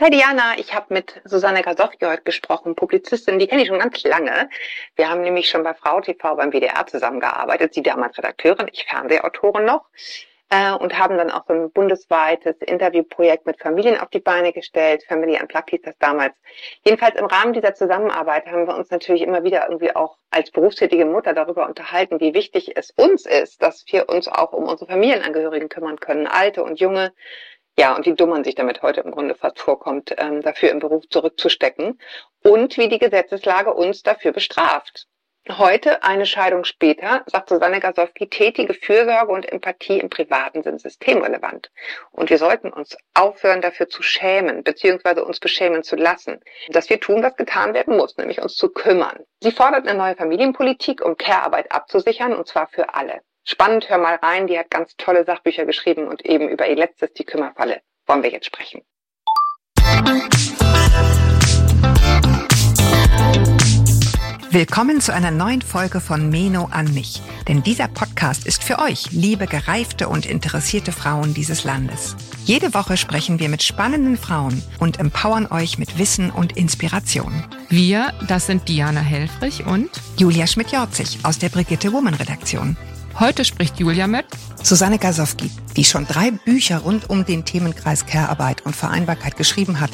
Hi Diana, ich habe mit Susanne Gasowski heute gesprochen, Publizistin, die kenne ich schon ganz lange. Wir haben nämlich schon bei Frau TV beim WDR zusammengearbeitet, sie damals Redakteurin, ich Fernsehautorin noch äh, und haben dann auch so ein bundesweites Interviewprojekt mit Familien auf die Beine gestellt. Family Unplugged hieß das damals. Jedenfalls im Rahmen dieser Zusammenarbeit haben wir uns natürlich immer wieder irgendwie auch als berufstätige Mutter darüber unterhalten, wie wichtig es uns ist, dass wir uns auch um unsere Familienangehörigen kümmern können, alte und junge, ja, und wie dumm man sich damit heute im Grunde fast vorkommt, ähm, dafür im Beruf zurückzustecken und wie die Gesetzeslage uns dafür bestraft. Heute, eine Scheidung später, sagt Susanne Gasowski, tätige Fürsorge und Empathie im Privaten sind systemrelevant. Und wir sollten uns aufhören, dafür zu schämen, beziehungsweise uns beschämen zu lassen, dass wir tun, was getan werden muss, nämlich uns zu kümmern. Sie fordert eine neue Familienpolitik, um Care-Arbeit abzusichern, und zwar für alle. Spannend, hör mal rein, die hat ganz tolle Sachbücher geschrieben und eben über ihr letztes, die Kümmerfalle, wollen wir jetzt sprechen. Willkommen zu einer neuen Folge von Meno an mich. Denn dieser Podcast ist für euch, liebe gereifte und interessierte Frauen dieses Landes. Jede Woche sprechen wir mit spannenden Frauen und empowern euch mit Wissen und Inspiration. Wir, das sind Diana Helfrich und Julia Schmidt-Jorzig aus der Brigitte Woman Redaktion. Heute spricht Julia mit Susanne Gasowski, die schon drei Bücher rund um den Themenkreis Care-Arbeit und Vereinbarkeit geschrieben hat.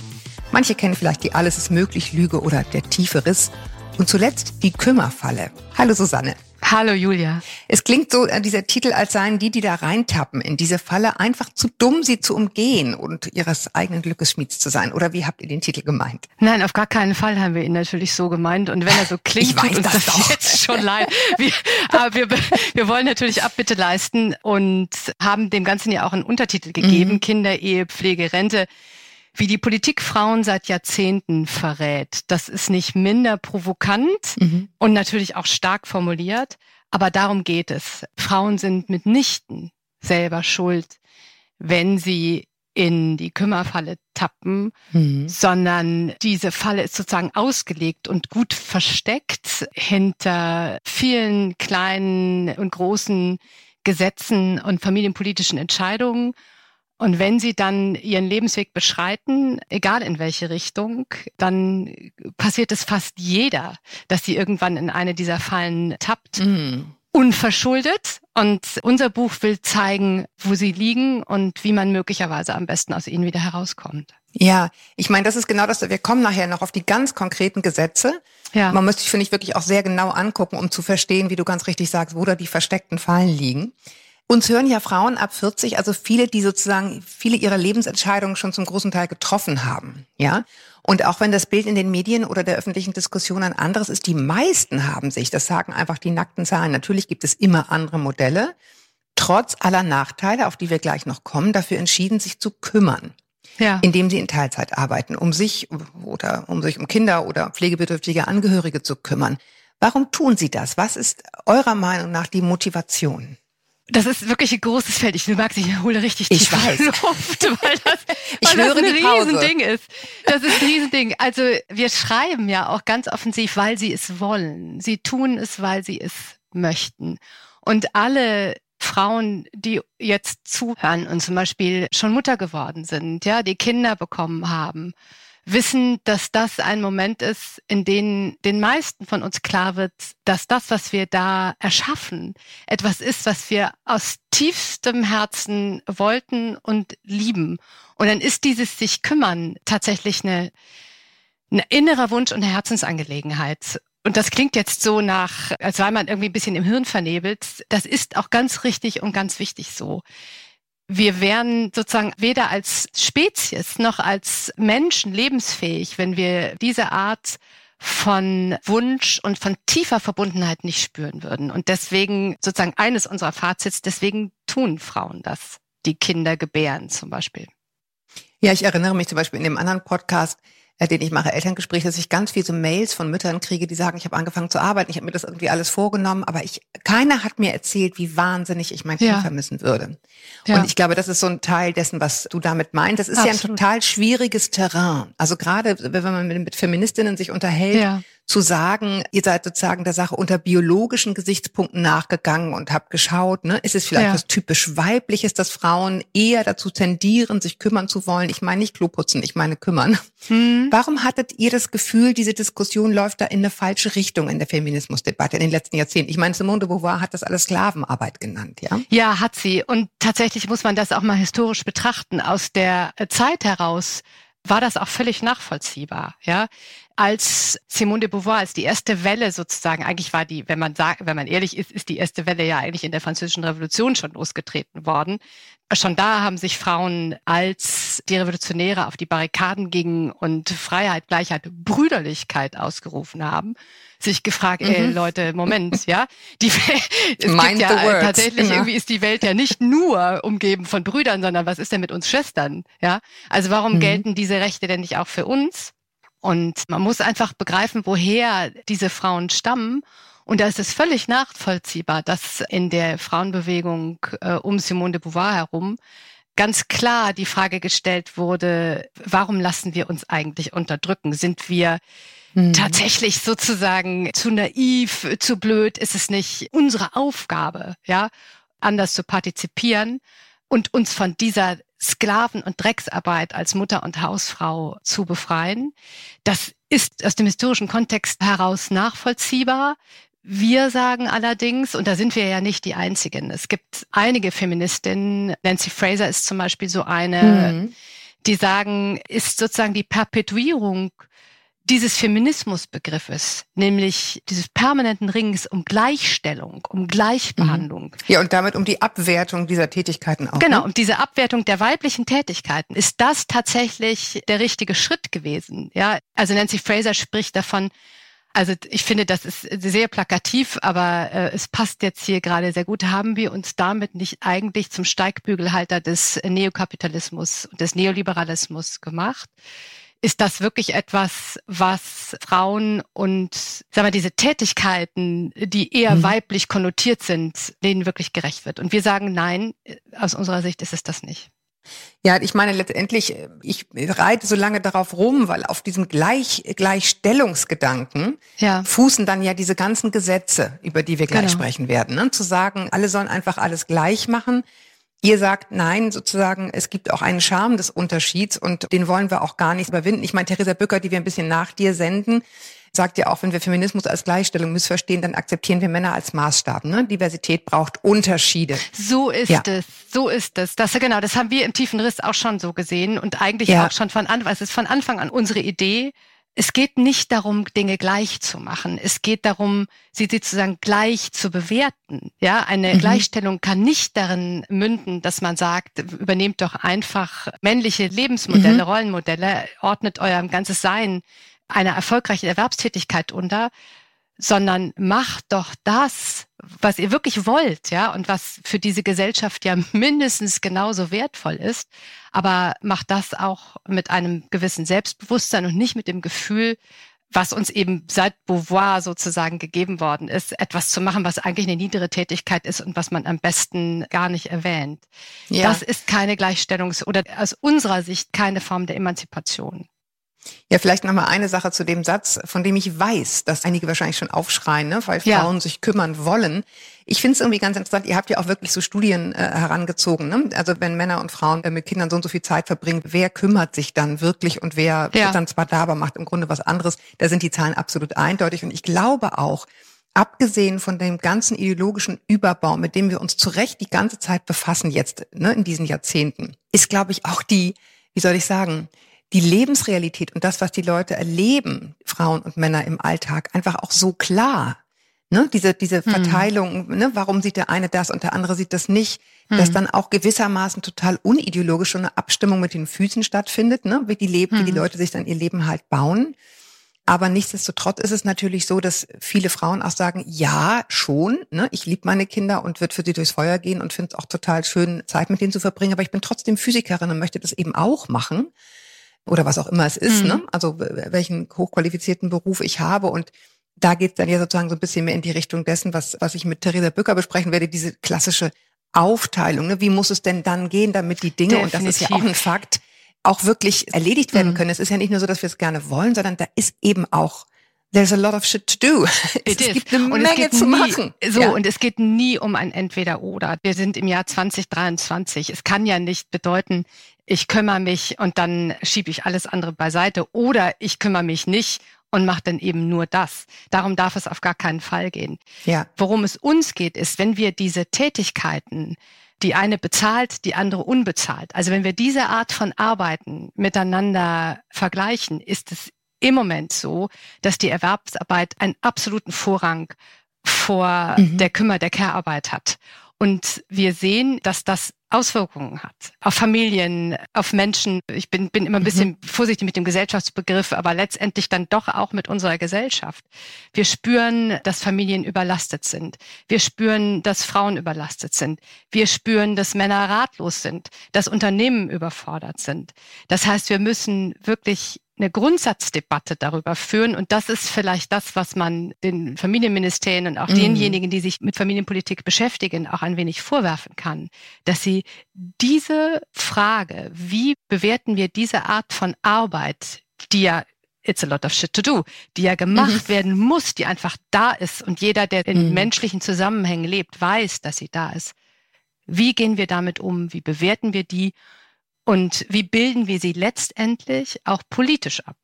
Manche kennen vielleicht die Alles ist möglich Lüge oder Der tiefe Riss. Und zuletzt die Kümmerfalle. Hallo Susanne. Hallo Julia. Es klingt so, äh, dieser Titel, als seien die, die da reintappen in diese Falle, einfach zu dumm, sie zu umgehen und ihres eigenen Glückes Schmieds zu sein. Oder wie habt ihr den Titel gemeint? Nein, auf gar keinen Fall haben wir ihn natürlich so gemeint. Und wenn er so klingt, ich weiß tut uns das, das doch. jetzt schon leid. Wir, aber wir, wir wollen natürlich Abbitte leisten und haben dem Ganzen ja auch einen Untertitel gegeben, Mhm. Kinder, Ehe, Pflege, Rente. Wie die Politik Frauen seit Jahrzehnten verrät. Das ist nicht minder provokant Mhm. und natürlich auch stark formuliert, aber darum geht es. Frauen sind mitnichten selber schuld, wenn sie in die Kümmerfalle tappen, Mhm. sondern diese Falle ist sozusagen ausgelegt und gut versteckt hinter vielen kleinen und großen Gesetzen und familienpolitischen Entscheidungen. Und wenn sie dann ihren Lebensweg beschreiten, egal in welche Richtung, dann passiert es fast jeder, dass sie irgendwann in eine dieser Fallen tappt Mhm. unverschuldet. Und unser Buch will zeigen, wo sie liegen und wie man möglicherweise am besten aus ihnen wieder herauskommt. Ja, ich meine, das ist genau das. Wir kommen nachher noch auf die ganz konkreten Gesetze. Ja. Man müsste sich, finde ich, wirklich auch sehr genau angucken, um zu verstehen, wie du ganz richtig sagst, wo da die versteckten Fallen liegen. Uns hören ja Frauen ab 40, also viele, die sozusagen viele ihrer Lebensentscheidungen schon zum großen Teil getroffen haben, ja. Und auch wenn das Bild in den Medien oder der öffentlichen Diskussion ein anderes ist, die meisten haben sich, das sagen einfach die nackten Zahlen. Natürlich gibt es immer andere Modelle, trotz aller Nachteile, auf die wir gleich noch kommen, dafür entschieden, sich zu kümmern Ja. indem sie in Teilzeit arbeiten, um sich oder um sich um Kinder oder pflegebedürftige Angehörige zu kümmern. Warum tun sie das? Was ist eurer Meinung nach die Motivation? Das ist wirklich ein großes Feld. Ich, du merkst, ich hole richtig Ich weiß. Luft, weil das, Ich weil das ein. Riesending ist. Das ist ein Riesending. Also wir schreiben ja auch ganz offensiv, weil sie es wollen. Sie tun es, weil sie es möchten. Und alle Frauen, die jetzt zuhören und zum Beispiel schon Mutter geworden sind, ja, die Kinder bekommen haben, wissen, dass das ein Moment ist, in dem den meisten von uns klar wird, dass das, was wir da erschaffen, etwas ist, was wir aus tiefstem Herzen wollten und lieben. Und dann ist dieses sich kümmern tatsächlich eine, ein innerer Wunsch und eine Herzensangelegenheit. Und das klingt jetzt so nach, als sei man irgendwie ein bisschen im Hirn vernebelt. Das ist auch ganz richtig und ganz wichtig so. Wir wären sozusagen weder als Spezies noch als Menschen lebensfähig, wenn wir diese Art von Wunsch und von tiefer Verbundenheit nicht spüren würden. Und deswegen sozusagen eines unserer Fazits, deswegen tun Frauen das, die Kinder gebären zum Beispiel. Ja, ich erinnere mich zum Beispiel in dem anderen Podcast, den ich mache, Elterngespräch, dass ich ganz viele so Mails von Müttern kriege, die sagen, ich habe angefangen zu arbeiten, ich habe mir das irgendwie alles vorgenommen, aber ich, keiner hat mir erzählt, wie wahnsinnig ich mein Kind Ja. vermissen würde. Ja. Und ich glaube, das ist so ein Teil dessen, was du damit meinst. Das ist ja ein Absolut. total schwieriges Terrain. Also gerade, wenn man mit, mit Feministinnen sich unterhält, Ja. Zu sagen, ihr seid sozusagen der Sache unter biologischen Gesichtspunkten nachgegangen und habt geschaut, ne, ist es vielleicht ja. was typisch weibliches, dass Frauen eher dazu tendieren, sich kümmern zu wollen? Ich meine nicht Kloputzen, ich meine kümmern. Hm. Warum hattet ihr das Gefühl, diese Diskussion läuft da in eine falsche Richtung in der Feminismusdebatte in den letzten Jahrzehnten? Ich meine, Simone de Beauvoir hat das alles Sklavenarbeit genannt, ja? Ja, hat sie. Und tatsächlich muss man das auch mal historisch betrachten. Aus der Zeit heraus war das auch völlig nachvollziehbar, ja. Als Simone de Beauvoir, als die erste Welle sozusagen, eigentlich war die, wenn man sagt, wenn man ehrlich ist, ist die erste Welle ja eigentlich in der französischen Revolution schon losgetreten worden. Schon da haben sich Frauen als die Revolutionäre auf die Barrikaden gingen und Freiheit, Gleichheit, Brüderlichkeit ausgerufen haben, sich gefragt, mhm. ey Leute, Moment, ja, die es Mind gibt ja words, tatsächlich genau. irgendwie ist die Welt ja nicht nur umgeben von Brüdern, sondern was ist denn mit uns Schwestern, ja? Also warum mhm. gelten diese Rechte denn nicht auch für uns? Und man muss einfach begreifen, woher diese Frauen stammen und da ist es völlig nachvollziehbar, dass in der Frauenbewegung äh, um Simone de Beauvoir herum ganz klar die Frage gestellt wurde, warum lassen wir uns eigentlich unterdrücken? Sind wir mhm. tatsächlich sozusagen zu naiv, zu blöd? Ist es nicht unsere Aufgabe, ja, anders zu partizipieren und uns von dieser Sklaven- und Drecksarbeit als Mutter und Hausfrau zu befreien? Das ist aus dem historischen Kontext heraus nachvollziehbar. Wir sagen allerdings, und da sind wir ja nicht die Einzigen, es gibt einige Feministinnen, Nancy Fraser ist zum Beispiel so eine, mhm. die sagen, ist sozusagen die Perpetuierung dieses Feminismusbegriffes, nämlich dieses permanenten Rings um Gleichstellung, um Gleichbehandlung. Mhm. Ja, und damit um die Abwertung dieser Tätigkeiten auch. Genau, ne? um diese Abwertung der weiblichen Tätigkeiten. Ist das tatsächlich der richtige Schritt gewesen? Ja, also Nancy Fraser spricht davon, also ich finde, das ist sehr plakativ, aber äh, es passt jetzt hier gerade sehr gut. Haben wir uns damit nicht eigentlich zum Steigbügelhalter des Neokapitalismus und des Neoliberalismus gemacht? Ist das wirklich etwas, was Frauen und sagen wir, diese Tätigkeiten, die eher mhm. weiblich konnotiert sind, denen wirklich gerecht wird? Und wir sagen, nein, aus unserer Sicht ist es das nicht. Ja, ich meine letztendlich, ich reite so lange darauf rum, weil auf diesem Gleich, Gleichstellungsgedanken ja. fußen dann ja diese ganzen Gesetze, über die wir gleich genau. sprechen werden. Ne? Zu sagen, alle sollen einfach alles gleich machen. Ihr sagt nein, sozusagen, es gibt auch einen Charme des Unterschieds und den wollen wir auch gar nicht überwinden. Ich meine, Theresa Bücker, die wir ein bisschen nach dir senden, sagt ja auch, wenn wir Feminismus als Gleichstellung missverstehen, dann akzeptieren wir Männer als Maßstab. Ne? Diversität braucht Unterschiede. So ist ja. es, so ist es. Das genau, das haben wir im tiefen Riss auch schon so gesehen und eigentlich ja. auch schon von Anfang, es ist von Anfang an unsere Idee. Es geht nicht darum, Dinge gleich zu machen. Es geht darum, sie sozusagen gleich zu bewerten. Ja, eine mhm. Gleichstellung kann nicht darin münden, dass man sagt, übernehmt doch einfach männliche Lebensmodelle, mhm. Rollenmodelle, ordnet eurem ganzes Sein einer erfolgreichen Erwerbstätigkeit unter, sondern macht doch das, was ihr wirklich wollt, ja, und was für diese Gesellschaft ja mindestens genauso wertvoll ist, aber macht das auch mit einem gewissen Selbstbewusstsein und nicht mit dem Gefühl, was uns eben seit Beauvoir sozusagen gegeben worden ist, etwas zu machen, was eigentlich eine niedere Tätigkeit ist und was man am besten gar nicht erwähnt. Ja. Das ist keine Gleichstellungs- oder aus unserer Sicht keine Form der Emanzipation. Ja, vielleicht noch mal eine Sache zu dem Satz, von dem ich weiß, dass einige wahrscheinlich schon aufschreien, ne, weil ja. Frauen sich kümmern wollen. Ich finde es irgendwie ganz interessant, ihr habt ja auch wirklich so Studien äh, herangezogen. Ne? Also wenn Männer und Frauen äh, mit Kindern so und so viel Zeit verbringen, wer kümmert sich dann wirklich und wer ja. dann zwar da, aber macht im Grunde was anderes. Da sind die Zahlen absolut eindeutig. Und ich glaube auch, abgesehen von dem ganzen ideologischen Überbau, mit dem wir uns zu Recht die ganze Zeit befassen jetzt, ne, in diesen Jahrzehnten, ist, glaube ich, auch die, wie soll ich sagen, die Lebensrealität und das, was die Leute erleben, Frauen und Männer im Alltag, einfach auch so klar. Ne, diese, diese hm. Verteilung, ne, warum sieht der eine das und der andere sieht das nicht, hm. dass dann auch gewissermaßen total unideologisch schon eine Abstimmung mit den Füßen stattfindet, ne, wie die leben, hm. wie die hm. Leute sich dann ihr Leben halt bauen. Aber nichtsdestotrotz ist es natürlich so, dass viele Frauen auch sagen, ja, schon, ne, ich liebe meine Kinder und wird für sie durchs Feuer gehen und finde es auch total schön, Zeit mit denen zu verbringen, aber ich bin trotzdem Physikerin und möchte das eben auch machen oder was auch immer es ist, mhm. ne? also welchen hochqualifizierten Beruf ich habe und da geht es dann ja sozusagen so ein bisschen mehr in die Richtung dessen, was, was ich mit Theresa Bücker besprechen werde, diese klassische Aufteilung. Ne? Wie muss es denn dann gehen, damit die Dinge, Definitiv. und das ist ja auch ein Fakt, auch wirklich erledigt werden mhm. können. Es ist ja nicht nur so, dass wir es gerne wollen, sondern da ist eben auch There's a lot of shit to do. It es is. gibt eine und Menge zu nie, machen. So, Ja. und es geht nie um ein Entweder-Oder. Wir sind im Jahr 2023. Es kann ja nicht bedeuten, ich kümmere mich und dann schiebe ich alles andere beiseite oder ich kümmere mich nicht und mache dann eben nur das. Darum darf es auf gar keinen Fall gehen. ja. Worum es uns geht, ist, wenn wir diese Tätigkeiten, die eine bezahlt, die andere unbezahlt, also wenn wir diese Art von Arbeiten miteinander vergleichen, ist es im Moment so, dass die Erwerbsarbeit einen absoluten Vorrang vor Mhm. der Kümmer, der Care-Arbeit hat. Und wir sehen, dass das Auswirkungen hat auf Familien, auf Menschen. Ich bin, bin immer ein bisschen vorsichtig mit dem Gesellschaftsbegriff, aber letztendlich dann doch auch mit unserer Gesellschaft. Wir spüren, dass Familien überlastet sind. Wir spüren, dass Frauen überlastet sind. Wir spüren, dass Männer ratlos sind, dass Unternehmen überfordert sind. Das heißt, wir müssen wirklich eine Grundsatzdebatte darüber führen. Und das ist vielleicht das, was man den Familienministerien und auch Mhm. denjenigen, die sich mit Familienpolitik beschäftigen, auch ein wenig vorwerfen kann, dass sie diese Frage, wie bewerten wir diese Art von Arbeit, die ja It's a lot of shit to do, die ja gemacht werden muss, die einfach da ist und jeder, der in Mhm. menschlichen Zusammenhängen lebt, weiß, dass sie da ist. Wie gehen wir damit um? Wie bewerten wir die? Und wie bilden wir sie letztendlich auch politisch ab?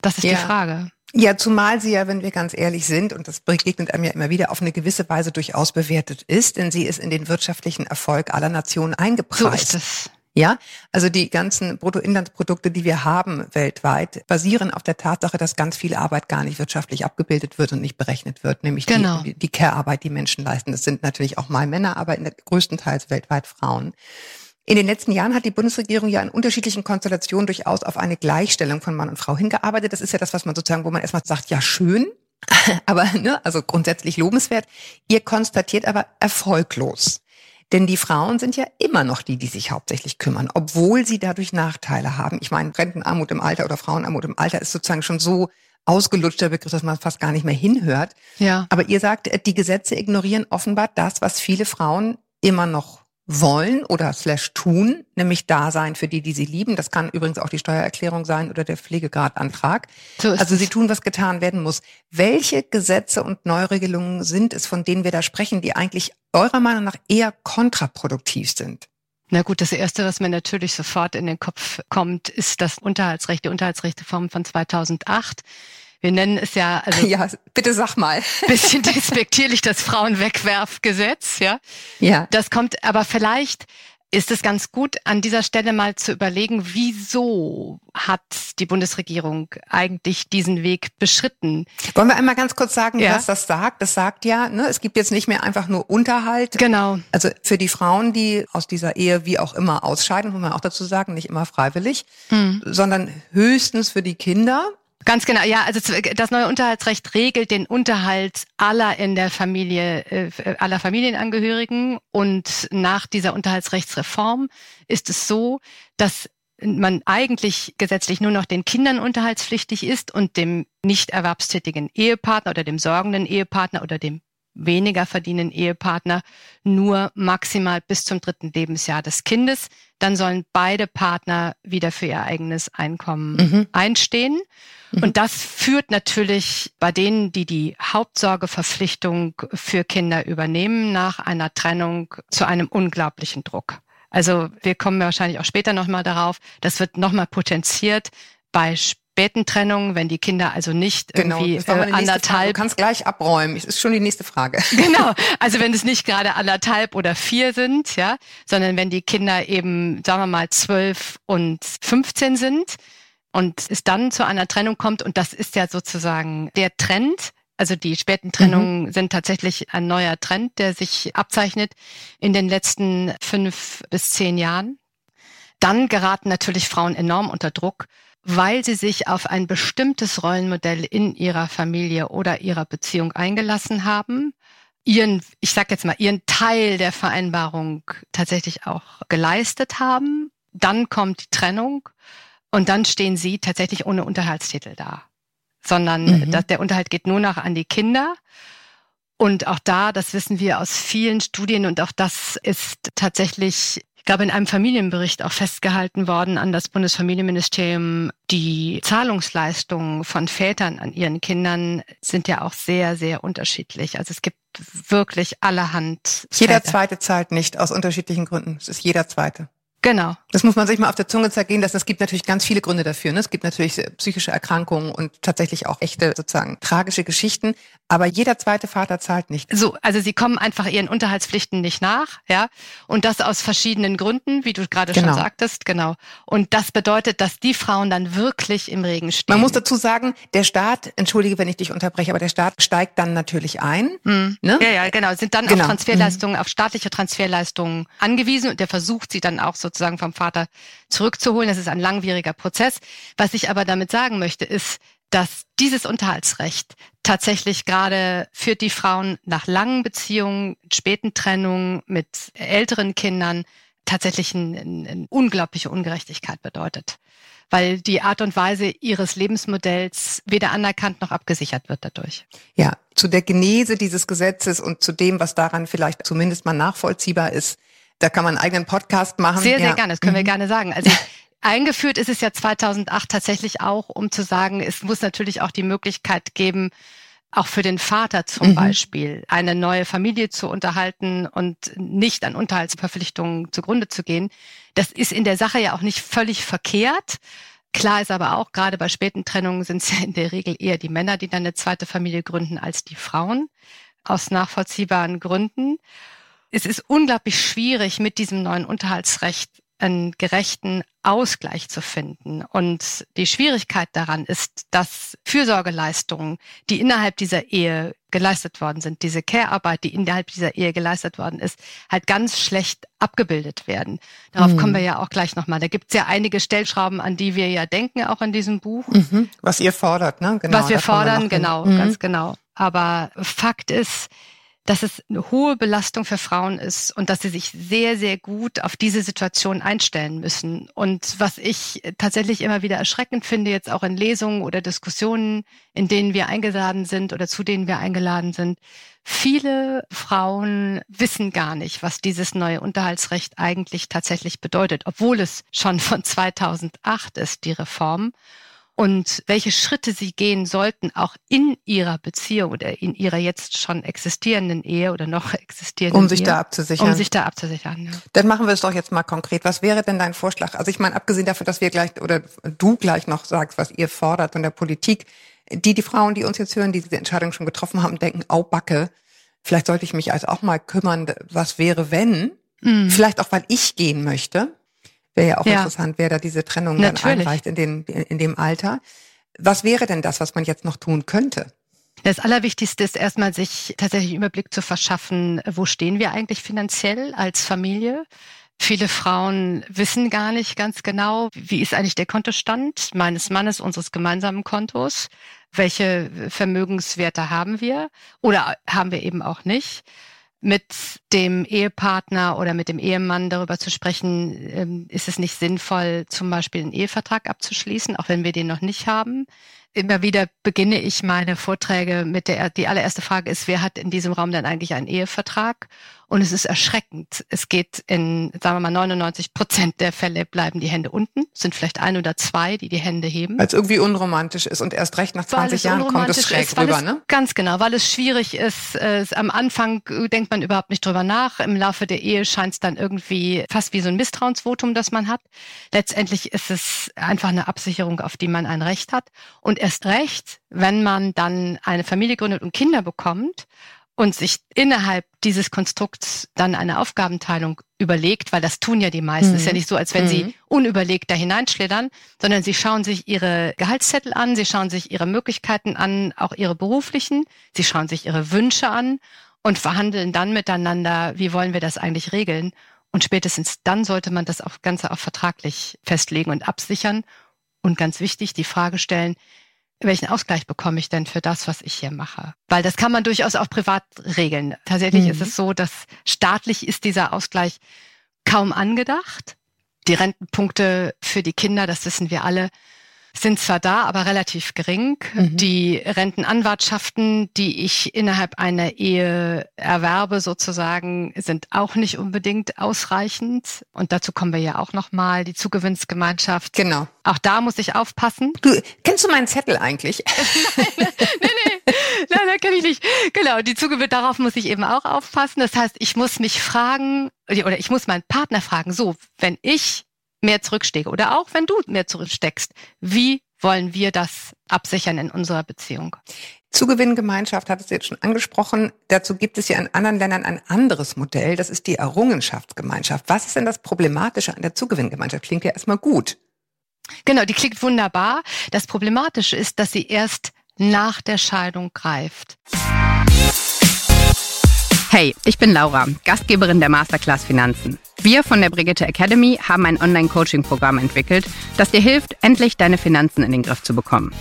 Das ist Ja. die Frage. Ja, zumal sie ja, wenn wir ganz ehrlich sind, und das begegnet einem ja immer wieder, auf eine gewisse Weise durchaus bewertet ist, denn sie ist in den wirtschaftlichen Erfolg aller Nationen So eingepreist. ist es. Ja, also die ganzen Bruttoinlandsprodukte, die wir haben weltweit, basieren auf der Tatsache, dass ganz viel Arbeit gar nicht wirtschaftlich abgebildet wird und nicht berechnet wird, nämlich Genau. die, die Care-Arbeit, die Menschen leisten. Das sind natürlich auch mal Männer, aber in der größtenteils weltweit Frauen. In den letzten Jahren hat die Bundesregierung ja in unterschiedlichen Konstellationen durchaus auf eine Gleichstellung von Mann und Frau hingearbeitet. Das ist ja das, was man sozusagen, wo man erstmal sagt, ja schön, aber ne, also grundsätzlich lobenswert. Ihr konstatiert aber erfolglos. Denn die Frauen sind ja immer noch die, die sich hauptsächlich kümmern, obwohl sie dadurch Nachteile haben. Ich meine, Rentenarmut im Alter oder Frauenarmut im Alter ist sozusagen schon so ausgelutschter Begriff, dass man fast gar nicht mehr hinhört. Ja. Aber ihr sagt, äh, die Gesetze ignorieren offenbar das, was viele Frauen immer noch wollen oder slash tun, nämlich da sein für die, die sie lieben. Das kann übrigens auch die Steuererklärung sein oder der Pflegegradantrag. So Also sie tun, was getan werden muss. Welche Gesetze und Neuregelungen sind es, von denen wir da sprechen, die eigentlich eurer Meinung nach eher kontraproduktiv sind? Na gut, das Erste, was mir natürlich sofort in den Kopf kommt, ist das Unterhaltsrecht, die Unterhaltsrechteform von 2008. Wir nennen es ja, also Ja, bitte sag mal. bisschen despektierlich das Frauenwegwerfgesetz, ja. Ja. Das kommt, aber vielleicht ist es ganz gut, an dieser Stelle mal zu überlegen, wieso hat die Bundesregierung eigentlich diesen Weg beschritten? Wollen wir einmal ganz kurz sagen, Ja. was das sagt? Das sagt ja, ne, es gibt jetzt nicht mehr einfach nur Unterhalt. Genau. Also für die Frauen, die aus dieser Ehe wie auch immer ausscheiden, muss man auch dazu sagen, nicht immer freiwillig, Hm. sondern höchstens für die Kinder. Ganz genau, ja, also das neue Unterhaltsrecht regelt den Unterhalt aller in der Familie, äh, aller Familienangehörigen. Und nach dieser Unterhaltsrechtsreform ist es so, dass man eigentlich gesetzlich nur noch den Kindern unterhaltspflichtig ist und dem nicht erwerbstätigen Ehepartner oder dem sorgenden Ehepartner oder dem weniger verdienenden Ehepartner nur maximal bis zum dritten Lebensjahr des Kindes. Dann sollen beide Partner wieder für ihr eigenes Einkommen Mhm. einstehen. Und das führt natürlich bei denen, die die Hauptsorgeverpflichtung für Kinder übernehmen, nach einer Trennung zu einem unglaublichen Druck. Also wir kommen wahrscheinlich auch später nochmal darauf. Das wird nochmal potenziert bei späten Trennungen, wenn die Kinder also nicht irgendwie Genau, das war äh, meine nächste Frage. Du anderthalb kannst gleich abräumen. Das ist schon die nächste Frage. Genau, also wenn es nicht gerade anderthalb oder vier sind, ja, sondern wenn die Kinder eben, sagen wir mal, zwölf und 15 sind und es dann zu einer Trennung kommt und das ist ja sozusagen der Trend. Also die späten Trennungen sind tatsächlich ein neuer Trend, der sich abzeichnet in den letzten fünf bis zehn Jahren. Dann geraten natürlich Frauen enorm unter Druck, weil sie sich auf ein bestimmtes Rollenmodell in ihrer Familie oder ihrer Beziehung eingelassen haben, ihren, ich sag jetzt mal, ihren Teil der Vereinbarung tatsächlich auch geleistet haben. Dann kommt die Trennung und dann stehen sie tatsächlich ohne Unterhaltstitel da, sondern Mhm. dass der Unterhalt geht nur noch an die Kinder. Und auch da, das wissen wir aus vielen Studien und auch das ist tatsächlich ich glaube, in einem Familienbericht auch festgehalten worden an das Bundesfamilienministerium, die Zahlungsleistungen von Vätern an ihren Kindern sind ja auch sehr, sehr unterschiedlich. Also es gibt wirklich allerhand. Jeder Väter. zweite zahlt nicht aus unterschiedlichen Gründen. Es ist jeder zweite. Genau. Das muss man sich mal auf der Zunge zergehen lassen. Es gibt natürlich ganz viele Gründe dafür. Ne? Es gibt natürlich psychische Erkrankungen und tatsächlich auch echte sozusagen tragische Geschichten. Aber jeder zweite Vater zahlt nicht. So, also sie kommen einfach ihren Unterhaltspflichten nicht nach, ja. Und das aus verschiedenen Gründen, wie du gerade genau. schon sagtest, genau. Und das bedeutet, dass die Frauen dann wirklich im Regen stehen. Man muss dazu sagen, der Staat, entschuldige, wenn ich dich unterbreche, aber der Staat steigt dann natürlich ein. Mhm. Ne? Ja, ja, genau. Sind dann genau. auf Transferleistungen, mhm. auf staatliche Transferleistungen angewiesen und der versucht sie dann auch so sozusagen vom Vater zurückzuholen. Das ist ein langwieriger Prozess. Was ich aber damit sagen möchte, ist, dass dieses Unterhaltsrecht tatsächlich gerade für die Frauen nach langen Beziehungen, späten Trennungen mit älteren Kindern tatsächlich eine ein unglaubliche Ungerechtigkeit bedeutet, weil die Art und Weise ihres Lebensmodells weder anerkannt noch abgesichert wird dadurch. Ja, zu der Genese dieses Gesetzes und zu dem, was daran vielleicht zumindest mal nachvollziehbar ist, da kann man einen eigenen Podcast machen. Sehr, sehr ja. gerne, das können mhm. wir gerne sagen. Also eingeführt ist es ja 2008 tatsächlich auch, um zu sagen, es muss natürlich auch die Möglichkeit geben, auch für den Vater zum mhm. Beispiel, eine neue Familie zu unterhalten und nicht an Unterhaltsverpflichtungen zugrunde zu gehen. Das ist in der Sache ja auch nicht völlig verkehrt. Klar ist aber auch, gerade bei späten Trennungen sind es ja in der Regel eher die Männer, die dann eine zweite Familie gründen, als die Frauen, aus nachvollziehbaren Gründen es ist unglaublich schwierig, mit diesem neuen Unterhaltsrecht einen gerechten Ausgleich zu finden. Und die Schwierigkeit daran ist, dass Fürsorgeleistungen, die innerhalb dieser Ehe geleistet worden sind, diese Care-Arbeit, die innerhalb dieser Ehe geleistet worden ist, halt ganz schlecht abgebildet werden. Darauf mhm. kommen wir ja auch gleich nochmal. Da gibt es ja einige Stellschrauben, an die wir ja denken, auch in diesem Buch. Mhm. Was ihr fordert, ne? Genau. Was wir fordern, genau, mhm. ganz genau. Aber Fakt ist, dass es eine hohe Belastung für Frauen ist und dass sie sich sehr, sehr gut auf diese Situation einstellen müssen. Und was ich tatsächlich immer wieder erschreckend finde, jetzt auch in Lesungen oder Diskussionen, in denen wir eingeladen sind oder zu denen wir eingeladen sind, viele Frauen wissen gar nicht, was dieses neue Unterhaltsrecht eigentlich tatsächlich bedeutet, obwohl es schon von 2008 ist, die Reform und welche Schritte sie gehen sollten, auch in ihrer Beziehung oder in ihrer jetzt schon existierenden Ehe oder noch existierenden Um sich Ehe, da abzusichern. Um sich da abzusichern, ja. Dann machen wir es doch jetzt mal konkret. Was wäre denn dein Vorschlag? Also ich meine, abgesehen davon, dass wir gleich oder du gleich noch sagst, was ihr fordert von der Politik, die, die Frauen, die uns jetzt hören, die diese Entscheidung schon getroffen haben, denken, au Backe, vielleicht sollte ich mich also auch mal kümmern, was wäre, wenn? Mhm. Vielleicht auch, weil ich gehen möchte. Wäre ja auch ja. interessant, wer da diese Trennung Natürlich. dann einreicht in, den, in dem Alter. Was wäre denn das, was man jetzt noch tun könnte? Das Allerwichtigste ist erstmal, sich tatsächlich einen Überblick zu verschaffen, wo stehen wir eigentlich finanziell als Familie? Viele Frauen wissen gar nicht ganz genau, wie ist eigentlich der Kontostand meines Mannes, unseres gemeinsamen Kontos? Welche Vermögenswerte haben wir oder haben wir eben auch nicht? Mit dem Ehepartner oder mit dem Ehemann darüber zu sprechen, ähm, ist es nicht sinnvoll, zum Beispiel einen Ehevertrag abzuschließen, auch wenn wir den noch nicht haben immer wieder beginne ich meine Vorträge mit der, die allererste Frage ist, wer hat in diesem Raum denn eigentlich einen Ehevertrag? Und es ist erschreckend. Es geht in, sagen wir mal, 99 Prozent der Fälle bleiben die Hände unten. Es sind vielleicht ein oder zwei, die die Hände heben. Weil es irgendwie unromantisch ist und erst recht nach 20 Jahren kommt es schräg ist, rüber, ne? Ganz genau, weil es schwierig ist. Es, am Anfang denkt man überhaupt nicht drüber nach. Im Laufe der Ehe scheint es dann irgendwie fast wie so ein Misstrauensvotum, das man hat. Letztendlich ist es einfach eine Absicherung, auf die man ein Recht hat. Und erst recht, wenn man dann eine Familie gründet und Kinder bekommt und sich innerhalb dieses Konstrukts dann eine Aufgabenteilung überlegt, weil das tun ja die meisten. Mhm. Es ist ja mhm. nicht so, als wenn mhm. sie unüberlegt da hineinschlittern, sondern sie schauen sich ihre Gehaltszettel an, sie schauen sich ihre Möglichkeiten an, auch ihre beruflichen, sie schauen sich ihre Wünsche an und verhandeln dann miteinander, wie wollen wir das eigentlich regeln. Und spätestens dann sollte man das auch Ganze auch vertraglich festlegen und absichern. Und ganz wichtig, die Frage stellen, welchen Ausgleich bekomme ich denn für das, was ich hier mache? Weil das kann man durchaus auch privat regeln. Tatsächlich mhm. ist es so, dass staatlich ist dieser Ausgleich kaum angedacht. Die Rentenpunkte für die Kinder, das wissen wir alle, sind zwar da, aber relativ gering. Mhm. Die Rentenanwartschaften, die ich innerhalb einer Ehe erwerbe, sozusagen, sind auch nicht unbedingt ausreichend. Und dazu kommen wir ja auch nochmal, die Zugewinnsgemeinschaft. Genau. Auch da muss ich aufpassen. Du, kennst du meinen Zettel eigentlich? nein, nee, nee. Nein, das kenne ich nicht. Genau, die Zugewinn, darauf muss ich eben auch aufpassen. Das heißt, ich muss mich fragen, oder ich muss meinen Partner fragen, so, wenn ich mehr zurückstecke oder auch wenn du mehr zurücksteckst, wie wollen wir das absichern in unserer Beziehung? Zugewinngemeinschaft hat es jetzt schon angesprochen. Dazu gibt es ja in anderen Ländern ein anderes Modell. Das ist die Errungenschaftsgemeinschaft. Was ist denn das Problematische an der Zugewinngemeinschaft? Klingt ja erstmal gut. Genau, die klingt wunderbar. Das Problematische ist, dass sie erst nach der Scheidung greift. Hey, ich bin Laura, Gastgeberin der Masterclass Finanzen. Wir von der Brigitte Academy haben ein Online-Coaching-Programm entwickelt, das dir hilft, endlich deine Finanzen in den Griff zu bekommen.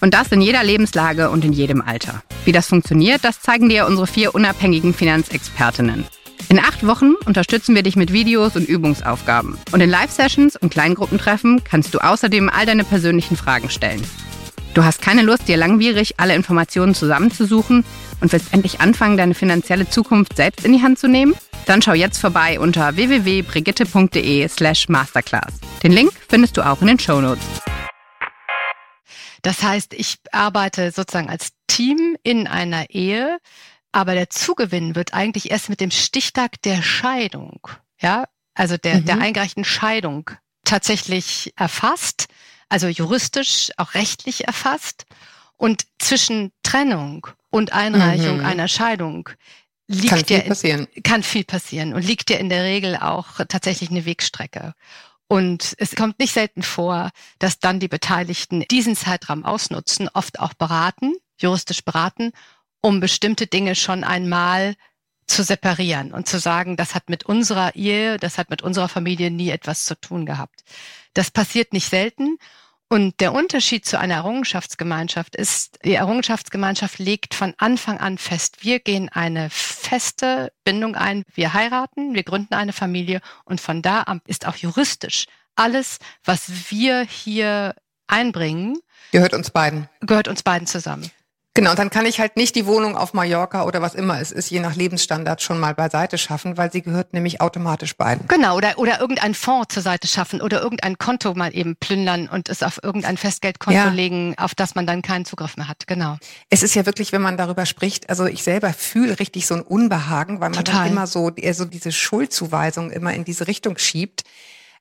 Und das in jeder Lebenslage und in jedem Alter. Wie das funktioniert, das zeigen dir unsere vier unabhängigen Finanzexpertinnen. In acht Wochen unterstützen wir dich mit Videos und Übungsaufgaben. Und in Live-Sessions und Kleingruppentreffen kannst du außerdem all deine persönlichen Fragen stellen. Du hast keine Lust, dir langwierig alle Informationen zusammenzusuchen und willst endlich anfangen, deine finanzielle Zukunft selbst in die Hand zu nehmen? Dann schau jetzt vorbei unter www.brigitte.de slash masterclass. Den Link findest du auch in den Show Notes. Das heißt, ich arbeite sozusagen als Team in einer Ehe, aber der Zugewinn wird eigentlich erst mit dem Stichtag der Scheidung, ja, also der, mhm. der eingereichten Scheidung tatsächlich erfasst also juristisch, auch rechtlich erfasst. Und zwischen Trennung und Einreichung mhm. einer Scheidung liegt kann viel, passieren. kann viel passieren und liegt ja in der Regel auch tatsächlich eine Wegstrecke. Und es kommt nicht selten vor, dass dann die Beteiligten diesen Zeitraum ausnutzen, oft auch beraten, juristisch beraten, um bestimmte Dinge schon einmal zu separieren und zu sagen, das hat mit unserer Ehe, das hat mit unserer Familie nie etwas zu tun gehabt. Das passiert nicht selten. Und der Unterschied zu einer Errungenschaftsgemeinschaft ist, die Errungenschaftsgemeinschaft legt von Anfang an fest, wir gehen eine feste Bindung ein, wir heiraten, wir gründen eine Familie und von da an ist auch juristisch alles, was wir hier einbringen, gehört uns beiden. Gehört uns beiden zusammen. Genau, dann kann ich halt nicht die Wohnung auf Mallorca oder was immer es ist, je nach Lebensstandard schon mal beiseite schaffen, weil sie gehört nämlich automatisch beiden. Genau, oder, oder irgendein Fonds zur Seite schaffen oder irgendein Konto mal eben plündern und es auf irgendein Festgeldkonto ja. legen, auf das man dann keinen Zugriff mehr hat. Genau. Es ist ja wirklich, wenn man darüber spricht, also ich selber fühle richtig so ein Unbehagen, weil man Total. dann immer so, eher so diese Schuldzuweisung immer in diese Richtung schiebt.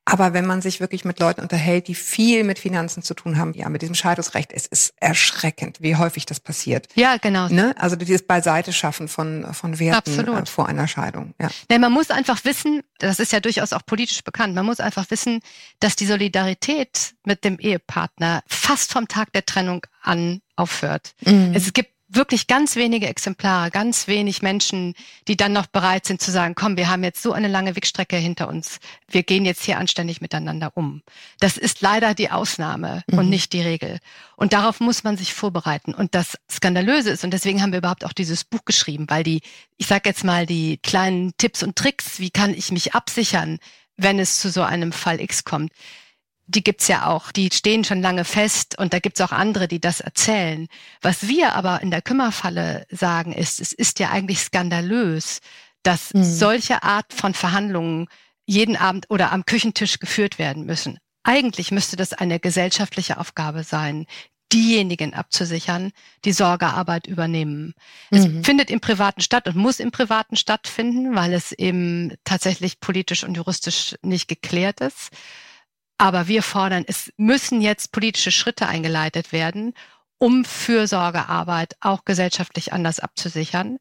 Aber wenn man sich wirklich mit Leuten unterhält, die viel mit Finanzen zu tun haben, ja, mit diesem Scheidungsrecht, es ist erschreckend, wie häufig das passiert. Ja, genau. Ne? Also dieses Beiseite schaffen von, von Werten äh, vor einer Scheidung. Ja. Nee, man muss einfach wissen, das ist ja durchaus auch politisch bekannt, man muss einfach wissen, dass die Solidarität mit dem Ehepartner fast vom Tag der Trennung an aufhört. Mhm. Es gibt wirklich ganz wenige Exemplare, ganz wenig Menschen, die dann noch bereit sind zu sagen, komm, wir haben jetzt so eine lange Wegstrecke hinter uns. Wir gehen jetzt hier anständig miteinander um. Das ist leider die Ausnahme mhm. und nicht die Regel. Und darauf muss man sich vorbereiten. Und das Skandalöse ist, und deswegen haben wir überhaupt auch dieses Buch geschrieben, weil die, ich sage jetzt mal, die kleinen Tipps und Tricks, wie kann ich mich absichern, wenn es zu so einem Fall X kommt, die gibt's ja auch, die stehen schon lange fest und da gibt's auch andere, die das erzählen. Was wir aber in der Kümmerfalle sagen ist, es ist ja eigentlich skandalös, dass mhm. solche Art von Verhandlungen jeden Abend oder am Küchentisch geführt werden müssen. Eigentlich müsste das eine gesellschaftliche Aufgabe sein, diejenigen abzusichern, die Sorgearbeit übernehmen. Mhm. Es findet im Privaten statt und muss im Privaten stattfinden, weil es eben tatsächlich politisch und juristisch nicht geklärt ist. Aber wir fordern, es müssen jetzt politische Schritte eingeleitet werden, um Fürsorgearbeit auch gesellschaftlich anders abzusichern.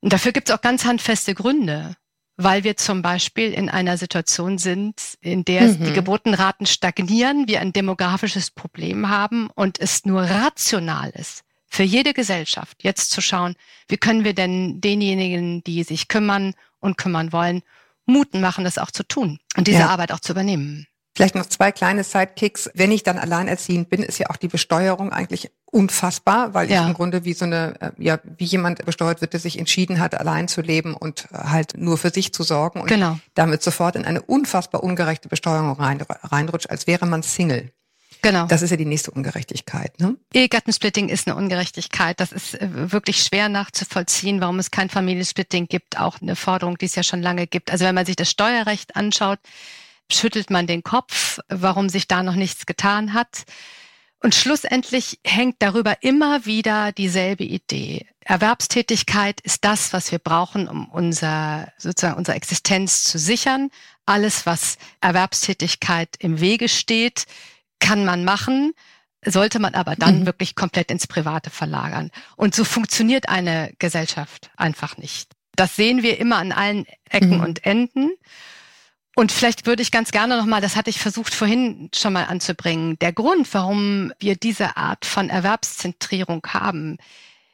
Und dafür gibt es auch ganz handfeste Gründe, weil wir zum Beispiel in einer Situation sind, in der mhm. die Geburtenraten stagnieren, wir ein demografisches Problem haben und es nur rational ist, für jede Gesellschaft jetzt zu schauen, wie können wir denn denjenigen, die sich kümmern und kümmern wollen, Muten machen, das auch zu tun und diese ja. Arbeit auch zu übernehmen. Vielleicht noch zwei kleine Sidekicks. Wenn ich dann alleinerziehend bin, ist ja auch die Besteuerung eigentlich unfassbar, weil ja. ich im Grunde wie so eine, äh, ja, wie jemand besteuert wird, der sich entschieden hat, allein zu leben und halt nur für sich zu sorgen und genau. damit sofort in eine unfassbar ungerechte Besteuerung rein, reinrutscht, als wäre man Single. Genau. Das ist ja die nächste Ungerechtigkeit. Ne? Ehegattensplitting ist eine Ungerechtigkeit. Das ist äh, wirklich schwer nachzuvollziehen, warum es kein Familiensplitting gibt. Auch eine Forderung, die es ja schon lange gibt. Also wenn man sich das Steuerrecht anschaut, schüttelt man den Kopf, warum sich da noch nichts getan hat. Und schlussendlich hängt darüber immer wieder dieselbe Idee. Erwerbstätigkeit ist das, was wir brauchen, um unser, sozusagen unsere Existenz zu sichern. Alles, was Erwerbstätigkeit im Wege steht, kann man machen, sollte man aber dann mhm. wirklich komplett ins Private verlagern. Und so funktioniert eine Gesellschaft einfach nicht. Das sehen wir immer an allen Ecken mhm. und Enden. Und vielleicht würde ich ganz gerne nochmal, das hatte ich versucht vorhin schon mal anzubringen, der Grund, warum wir diese Art von Erwerbszentrierung haben,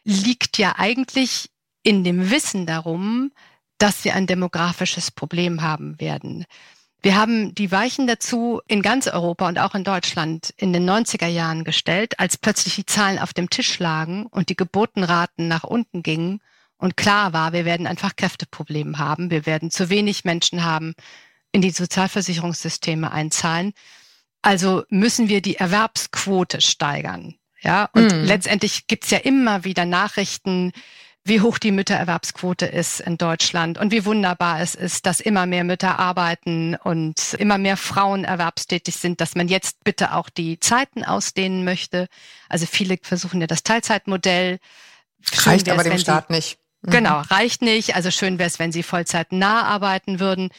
liegt ja eigentlich in dem Wissen darum, dass wir ein demografisches Problem haben werden. Wir haben die Weichen dazu in ganz Europa und auch in Deutschland in den 90er Jahren gestellt, als plötzlich die Zahlen auf dem Tisch lagen und die Geburtenraten nach unten gingen und klar war, wir werden ein Fachkräfteproblem haben, wir werden zu wenig Menschen haben, in die Sozialversicherungssysteme einzahlen. Also müssen wir die Erwerbsquote steigern. Ja, und mm. letztendlich gibt's ja immer wieder Nachrichten, wie hoch die Müttererwerbsquote ist in Deutschland und wie wunderbar es ist, dass immer mehr Mütter arbeiten und immer mehr Frauen erwerbstätig sind, dass man jetzt bitte auch die Zeiten ausdehnen möchte. Also viele versuchen ja das Teilzeitmodell. Reicht aber dem Staat nicht. Mhm. Genau, reicht nicht. Also schön wäre es, wenn sie Vollzeit nah arbeiten würden.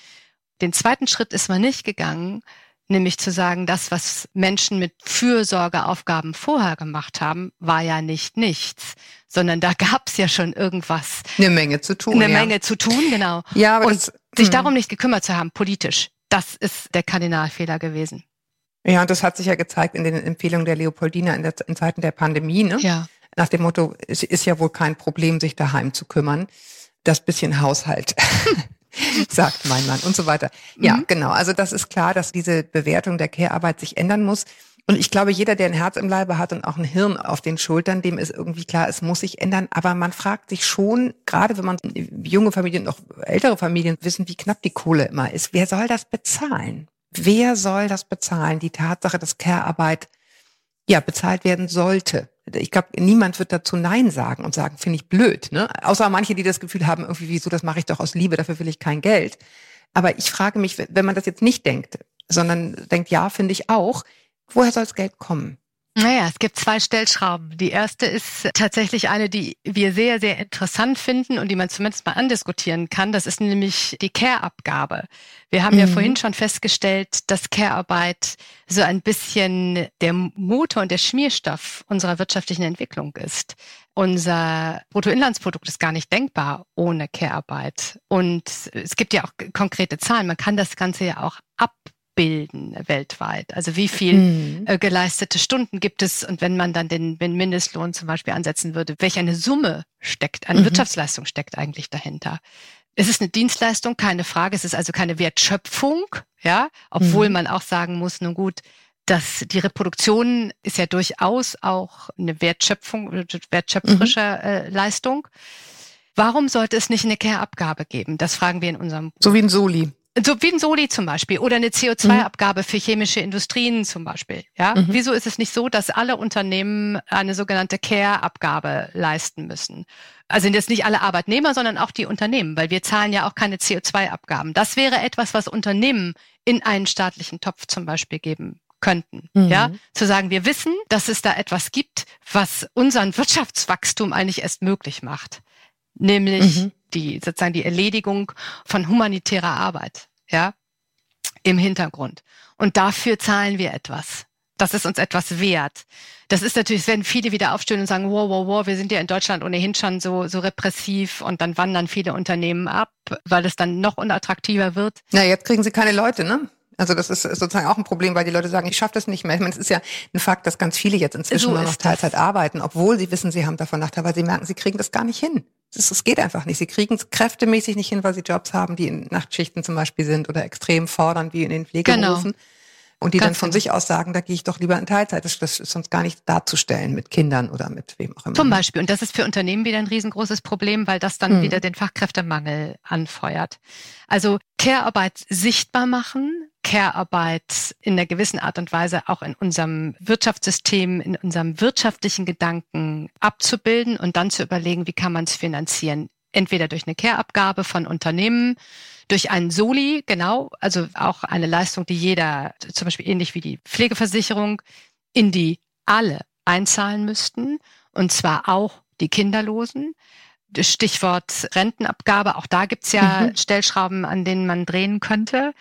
Den zweiten Schritt ist man nicht gegangen, nämlich zu sagen, das, was Menschen mit Fürsorgeaufgaben vorher gemacht haben, war ja nicht nichts, sondern da gab es ja schon irgendwas. Eine Menge zu tun. Eine ja. Menge zu tun, genau. Ja, aber Und das, sich hm. darum nicht gekümmert zu haben, politisch, das ist der Kardinalfehler gewesen. Ja, und das hat sich ja gezeigt in den Empfehlungen der Leopoldina in, der, in Zeiten der Pandemie, ne? Ja. Nach dem Motto, es ist ja wohl kein Problem, sich daheim zu kümmern. Das bisschen Haushalt sagt mein Mann und so weiter. Ja, mhm. genau. Also das ist klar, dass diese Bewertung der Care-Arbeit sich ändern muss. Und ich glaube, jeder, der ein Herz im Leibe hat und auch ein Hirn auf den Schultern, dem ist irgendwie klar, es muss sich ändern. Aber man fragt sich schon, gerade wenn man junge Familien, noch ältere Familien wissen, wie knapp die Kohle immer ist, wer soll das bezahlen? Wer soll das bezahlen? Die Tatsache, dass Care-Arbeit ja bezahlt werden sollte ich glaube, niemand wird dazu Nein sagen und sagen, finde ich blöd. Ne? Außer manche, die das Gefühl haben, irgendwie, wieso, das mache ich doch aus Liebe, dafür will ich kein Geld. Aber ich frage mich, wenn man das jetzt nicht denkt, sondern denkt, ja, finde ich auch, woher soll das Geld kommen? Naja, es gibt zwei Stellschrauben. Die erste ist tatsächlich eine, die wir sehr, sehr interessant finden und die man zumindest mal andiskutieren kann. Das ist nämlich die Care-Abgabe. Wir haben mhm. ja vorhin schon festgestellt, dass Care-Arbeit so ein bisschen der Motor und der Schmierstoff unserer wirtschaftlichen Entwicklung ist. Unser Bruttoinlandsprodukt ist gar nicht denkbar ohne Care-Arbeit. Und es gibt ja auch konkrete Zahlen. Man kann das Ganze ja auch ab abbilden weltweit. Also wie viel mhm. äh, geleistete Stunden gibt es und wenn man dann den, den Mindestlohn zum Beispiel ansetzen würde, welche eine Summe steckt, eine mhm. Wirtschaftsleistung steckt eigentlich dahinter? Es ist eine Dienstleistung, keine Frage. Es ist also keine Wertschöpfung, ja, obwohl mhm. man auch sagen muss, nun gut, dass die Reproduktion ist ja durchaus auch eine Wertschöpfung, wertschöpferische mhm. äh, Leistung. Warum sollte es nicht eine Care-Abgabe geben? Das fragen wir in unserem. So wie ein Soli. So wie ein Soli zum Beispiel oder eine CO2-Abgabe mhm. für chemische Industrien zum Beispiel. Ja, mhm. wieso ist es nicht so, dass alle Unternehmen eine sogenannte Care-Abgabe leisten müssen? Also jetzt nicht alle Arbeitnehmer, sondern auch die Unternehmen, weil wir zahlen ja auch keine CO2-Abgaben. Das wäre etwas, was Unternehmen in einen staatlichen Topf zum Beispiel geben könnten. Mhm. Ja, zu sagen, wir wissen, dass es da etwas gibt, was unseren Wirtschaftswachstum eigentlich erst möglich macht nämlich mhm. Die sozusagen die Erledigung von humanitärer Arbeit, ja, im Hintergrund. Und dafür zahlen wir etwas. Das ist uns etwas wert. Das ist natürlich, es werden viele wieder aufstehen und sagen, wow, wow, wow, wir sind ja in Deutschland ohnehin schon so, so repressiv und dann wandern viele Unternehmen ab, weil es dann noch unattraktiver wird. Na, jetzt kriegen sie keine Leute, ne? Also das ist sozusagen auch ein Problem, weil die Leute sagen, ich schaffe das nicht mehr. Ich meine, es ist ja ein Fakt, dass ganz viele jetzt inzwischen so nur noch Teilzeit das. arbeiten, obwohl sie wissen, sie haben davon Nachteil, weil sie merken, sie kriegen das gar nicht hin. Es geht einfach nicht. Sie kriegen es kräftemäßig nicht hin, weil sie Jobs haben, die in Nachtschichten zum Beispiel sind oder extrem fordern, wie in den Pflegeberufen. Genau. Und die Ganz dann von genau. sich aus sagen, da gehe ich doch lieber in Teilzeit. Das, das ist sonst gar nicht darzustellen mit Kindern oder mit wem auch immer. Zum Beispiel. Und das ist für Unternehmen wieder ein riesengroßes Problem, weil das dann hm. wieder den Fachkräftemangel anfeuert. Also Care-Arbeit sichtbar machen, Care-Arbeit in einer gewissen Art und Weise auch in unserem Wirtschaftssystem, in unserem wirtschaftlichen Gedanken abzubilden und dann zu überlegen, wie kann man es finanzieren. Entweder durch eine Care-Abgabe von Unternehmen, durch einen Soli, genau, also auch eine Leistung, die jeder, zum Beispiel ähnlich wie die Pflegeversicherung, in die alle einzahlen müssten, und zwar auch die Kinderlosen. Stichwort Rentenabgabe, auch da gibt's ja mhm. Stellschrauben, an denen man drehen könnte.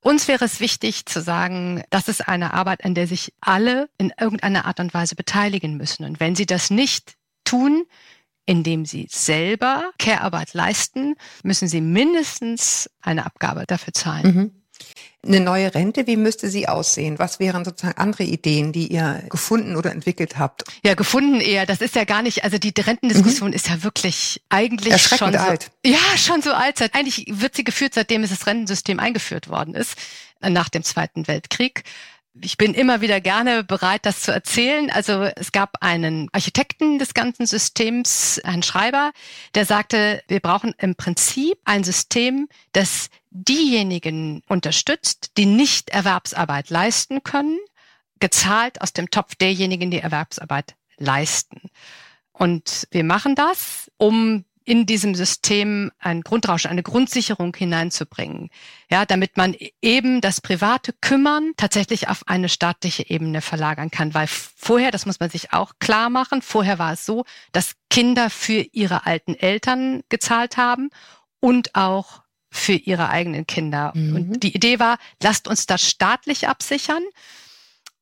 Uns wäre es wichtig zu sagen, das ist eine Arbeit, an der sich alle in irgendeiner Art und Weise beteiligen müssen. Und wenn sie das nicht tun, indem sie selber Care-Arbeit leisten, müssen sie mindestens eine Abgabe dafür zahlen. Mhm. Eine neue Rente, wie müsste sie aussehen? Was wären sozusagen andere Ideen, die ihr gefunden oder entwickelt habt? Ja, gefunden eher. Das ist ja gar nicht, also die Rentendiskussion mhm. ist ja wirklich eigentlich schon so, alt. Ja, schon so alt. Eigentlich wird sie geführt, seitdem es das Rentensystem eingeführt worden ist, nach dem Zweiten Weltkrieg ich bin immer wieder gerne bereit, das zu erzählen. Also es gab einen Architekten des ganzen Systems, Herrn Schreiber, der sagte, wir brauchen im Prinzip ein System, das diejenigen unterstützt, die nicht Erwerbsarbeit leisten können, gezahlt aus dem Topf derjenigen, die Erwerbsarbeit leisten. Und wir machen das, um in diesem System ein Grundrauschen, eine Grundsicherung hineinzubringen. Ja, damit man eben das private Kümmern tatsächlich auf eine staatliche Ebene verlagern kann. Weil vorher, das muss man sich auch klar machen, vorher war es so, dass Kinder für ihre alten Eltern gezahlt haben und auch für ihre eigenen Kinder. Mhm. Und die Idee war, lasst uns das staatlich absichern.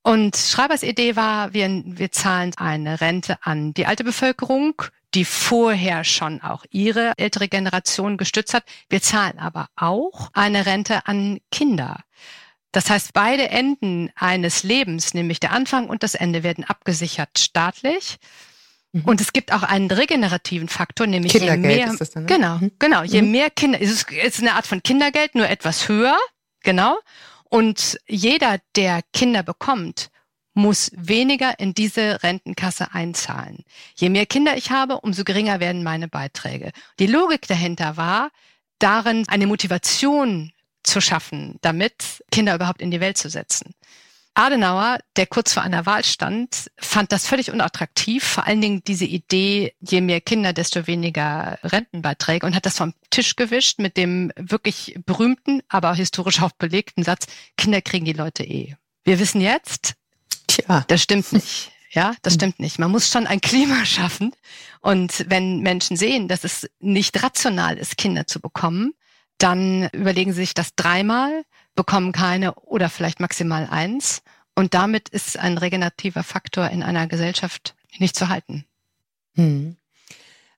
Und Schreibers Idee war, wir, wir zahlen eine Rente an die alte Bevölkerung die vorher schon auch ihre ältere Generation gestützt hat. Wir zahlen aber auch eine Rente an Kinder. Das heißt, beide Enden eines Lebens, nämlich der Anfang und das Ende, werden abgesichert staatlich. Mhm. Und es gibt auch einen regenerativen Faktor, nämlich je mehr, ist das dann, ne? genau, mhm. genau, je mhm. mehr Kinder, es ist eine Art von Kindergeld, nur etwas höher, genau. Und jeder, der Kinder bekommt, muss weniger in diese Rentenkasse einzahlen. Je mehr Kinder ich habe, umso geringer werden meine Beiträge. Die Logik dahinter war, darin eine Motivation zu schaffen, damit Kinder überhaupt in die Welt zu setzen. Adenauer, der kurz vor einer Wahl stand, fand das völlig unattraktiv, vor allen Dingen diese Idee, je mehr Kinder, desto weniger Rentenbeiträge und hat das vom Tisch gewischt mit dem wirklich berühmten, aber historisch auch belegten Satz, Kinder kriegen die Leute eh. Wir wissen jetzt, Tja. Das stimmt nicht. Ja, das stimmt nicht. Man muss schon ein Klima schaffen. Und wenn Menschen sehen, dass es nicht rational ist, Kinder zu bekommen, dann überlegen sie sich das dreimal, bekommen keine oder vielleicht maximal eins. Und damit ist ein regenerativer Faktor in einer Gesellschaft nicht zu halten. Hm.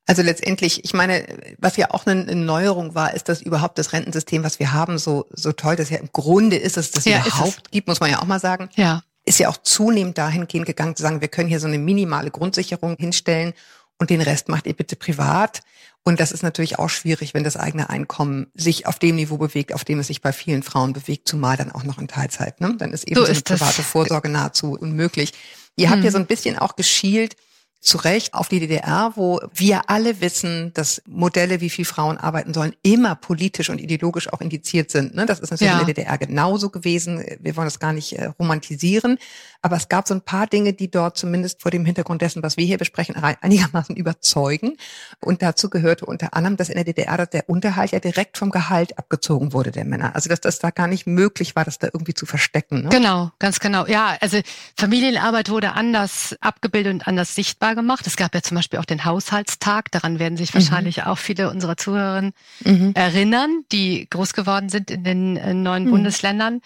Also letztendlich, ich meine, was ja auch eine Neuerung war, ist, dass überhaupt das Rentensystem, was wir haben, so, so toll, dass ja im Grunde ist es, das ja, überhaupt es. gibt, muss man ja auch mal sagen. Ja ist ja auch zunehmend dahingehend gegangen zu sagen, wir können hier so eine minimale Grundsicherung hinstellen und den Rest macht ihr bitte privat. Und das ist natürlich auch schwierig, wenn das eigene Einkommen sich auf dem Niveau bewegt, auf dem es sich bei vielen Frauen bewegt, zumal dann auch noch in Teilzeit. Ne? Dann ist eben so, so eine private Vorsorge nahezu unmöglich. Ihr habt ja hm. so ein bisschen auch geschielt, zu Recht auf die DDR, wo wir alle wissen, dass Modelle, wie viel Frauen arbeiten sollen, immer politisch und ideologisch auch indiziert sind. Ne? Das ist natürlich ja. in der DDR genauso gewesen. Wir wollen das gar nicht äh, romantisieren. Aber es gab so ein paar Dinge, die dort zumindest vor dem Hintergrund dessen, was wir hier besprechen, einigermaßen überzeugen. Und dazu gehörte unter anderem, dass in der DDR der Unterhalt ja direkt vom Gehalt abgezogen wurde der Männer. Also dass das da gar nicht möglich war, das da irgendwie zu verstecken. Ne? Genau, ganz genau. Ja, also Familienarbeit wurde anders abgebildet und anders sichtbar gemacht. Es gab ja zum Beispiel auch den Haushaltstag. Daran werden sich mhm. wahrscheinlich mhm. auch viele unserer Zuhörerinnen mhm. erinnern, die groß geworden sind in den äh, neuen mhm. Bundesländern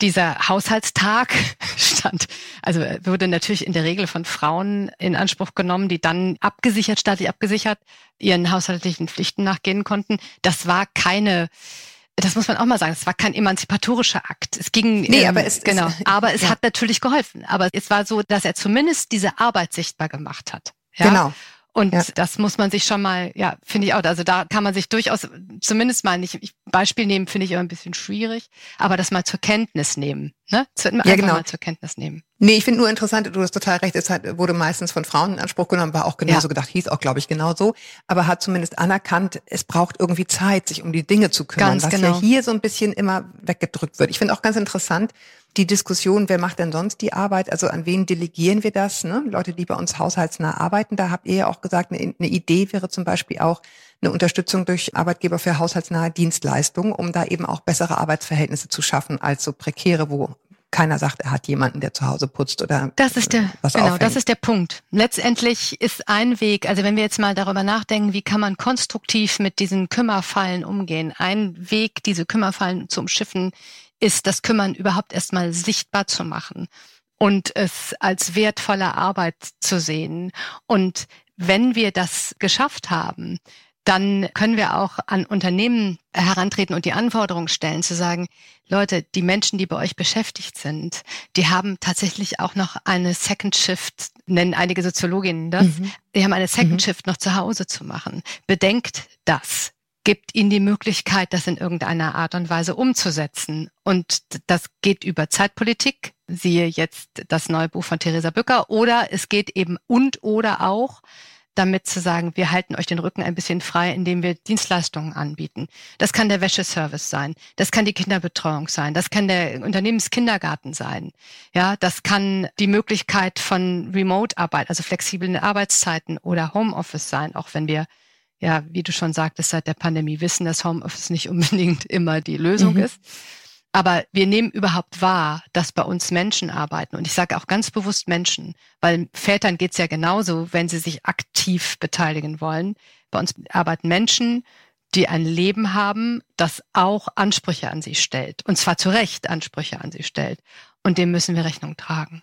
dieser Haushaltstag stand, also wurde natürlich in der Regel von Frauen in Anspruch genommen, die dann abgesichert, staatlich abgesichert, ihren haushaltlichen Pflichten nachgehen konnten. Das war keine das muss man auch mal sagen, es war kein emanzipatorischer Akt. Es ging nee, ähm, aber es genau, es, aber es ja. hat natürlich geholfen, aber es war so, dass er zumindest diese Arbeit sichtbar gemacht hat. Ja? Genau. Und ja. das muss man sich schon mal, ja, finde ich auch. Also da kann man sich durchaus zumindest mal nicht Beispiel nehmen, finde ich immer ein bisschen schwierig, aber das mal zur Kenntnis nehmen, ne? Zu, ja, genau. mal zur Kenntnis nehmen. Nee, ich finde nur interessant, du hast total recht, es hat, wurde meistens von Frauen in Anspruch genommen, war auch genauso ja. gedacht, hieß auch, glaube ich, genauso, aber hat zumindest anerkannt, es braucht irgendwie Zeit, sich um die Dinge zu kümmern, ganz was genau. ja hier so ein bisschen immer weggedrückt wird. Ich finde auch ganz interessant, die Diskussion, wer macht denn sonst die Arbeit? Also an wen delegieren wir das? Ne? Leute, die bei uns haushaltsnah arbeiten, da habt ihr ja auch gesagt, eine, eine Idee wäre zum Beispiel auch eine Unterstützung durch Arbeitgeber für haushaltsnahe Dienstleistungen, um da eben auch bessere Arbeitsverhältnisse zu schaffen als so prekäre, wo keiner sagt, er hat jemanden, der zu Hause putzt oder das ist der was genau, aufhängt. das ist der Punkt. Letztendlich ist ein Weg, also wenn wir jetzt mal darüber nachdenken, wie kann man konstruktiv mit diesen Kümmerfallen umgehen? Ein Weg, diese Kümmerfallen zu umschiffen, ist das Kümmern überhaupt erstmal sichtbar zu machen und es als wertvolle Arbeit zu sehen. Und wenn wir das geschafft haben, dann können wir auch an Unternehmen herantreten und die Anforderungen stellen, zu sagen, Leute, die Menschen, die bei euch beschäftigt sind, die haben tatsächlich auch noch eine Second Shift, nennen einige Soziologinnen das, mhm. die haben eine Second mhm. Shift noch zu Hause zu machen. Bedenkt das gibt ihnen die Möglichkeit, das in irgendeiner Art und Weise umzusetzen. Und das geht über Zeitpolitik, siehe jetzt das neue Buch von Theresa Bücker, oder es geht eben und oder auch damit zu sagen, wir halten euch den Rücken ein bisschen frei, indem wir Dienstleistungen anbieten. Das kann der Wäscheservice sein, das kann die Kinderbetreuung sein, das kann der Unternehmenskindergarten sein. Ja, das kann die Möglichkeit von Remote-Arbeit, also flexiblen Arbeitszeiten oder Homeoffice sein, auch wenn wir ja, wie du schon sagtest, seit der Pandemie wissen, dass Homeoffice nicht unbedingt immer die Lösung mhm. ist. Aber wir nehmen überhaupt wahr, dass bei uns Menschen arbeiten. Und ich sage auch ganz bewusst Menschen, weil Vätern geht's ja genauso, wenn sie sich aktiv beteiligen wollen. Bei uns arbeiten Menschen, die ein Leben haben, das auch Ansprüche an sie stellt. Und zwar zu Recht Ansprüche an sie stellt. Und dem müssen wir Rechnung tragen.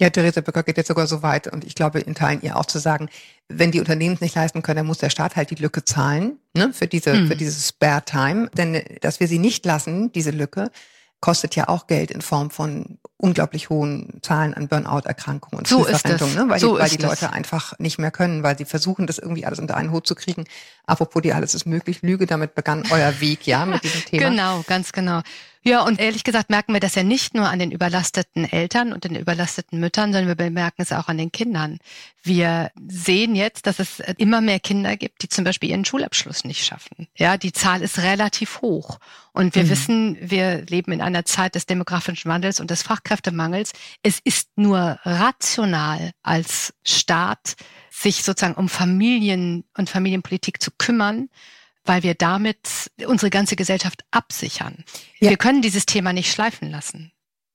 Ja, Theresa Böcker geht jetzt sogar so weit und ich glaube in Teilen ihr auch zu sagen, wenn die Unternehmen es nicht leisten können, dann muss der Staat halt die Lücke zahlen ne, für diese mhm. für dieses Spare Time, denn dass wir sie nicht lassen, diese Lücke, kostet ja auch Geld in Form von unglaublich hohen Zahlen an Burnout-Erkrankungen und so Frühverrentung, ne? weil, so die, weil die Leute das. einfach nicht mehr können, weil sie versuchen, das irgendwie alles unter einen Hut zu kriegen. Apropos, die alles ist möglich, Lüge, damit begann euer Weg, ja, mit diesem Thema. Genau, ganz genau. Ja, und ehrlich gesagt merken wir das ja nicht nur an den überlasteten Eltern und den überlasteten Müttern, sondern wir bemerken es auch an den Kindern. Wir sehen jetzt, dass es immer mehr Kinder gibt, die zum Beispiel ihren Schulabschluss nicht schaffen. Ja, die Zahl ist relativ hoch. Und wir mhm. wissen, wir leben in einer Zeit des demografischen Wandels und des Fachkräftemangels. Es ist nur rational als Staat, sich sozusagen um Familien und Familienpolitik zu kümmern weil wir damit unsere ganze Gesellschaft absichern. Ja. Wir können dieses Thema nicht schleifen lassen.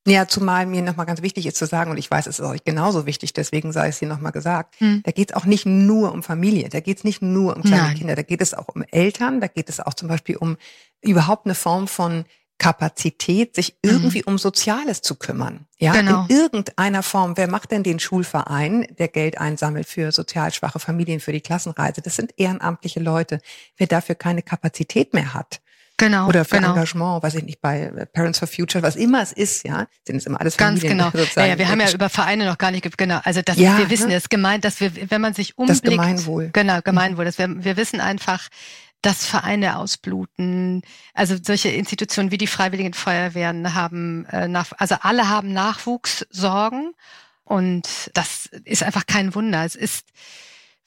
Ja, zumal mir nochmal ganz wichtig ist zu sagen, und ich weiß, es ist euch genauso wichtig, deswegen sei es hier nochmal gesagt, hm. da geht es auch nicht nur um Familie, da geht es nicht nur um kleine Nein. Kinder, da geht es auch um Eltern, da geht es auch zum Beispiel um überhaupt eine Form von Kapazität, sich irgendwie mhm. um Soziales zu kümmern. Ja, genau. in irgendeiner Form. Wer macht denn den Schulverein, der Geld einsammelt für sozial schwache Familien, für die Klassenreise? Das sind ehrenamtliche Leute. Wer dafür keine Kapazität mehr hat, Genau. Oder für genau. Engagement, weiß ich nicht, bei Parents for Future, was immer es ist, ja, sind es immer alles Ganz Familien, genau. Ja, ja, wir haben ja über Vereine noch gar nicht, genau, also das, ja, wir wissen, ne? es gemeint, dass wir, wenn man sich umblickt. Das Gemeinwohl. Genau, Gemeinwohl. Das wir, wir wissen einfach, dass Vereine ausbluten. Also solche Institutionen wie die Freiwilligen Feuerwehren haben äh, nach, also alle haben Nachwuchssorgen und das ist einfach kein Wunder. Es ist,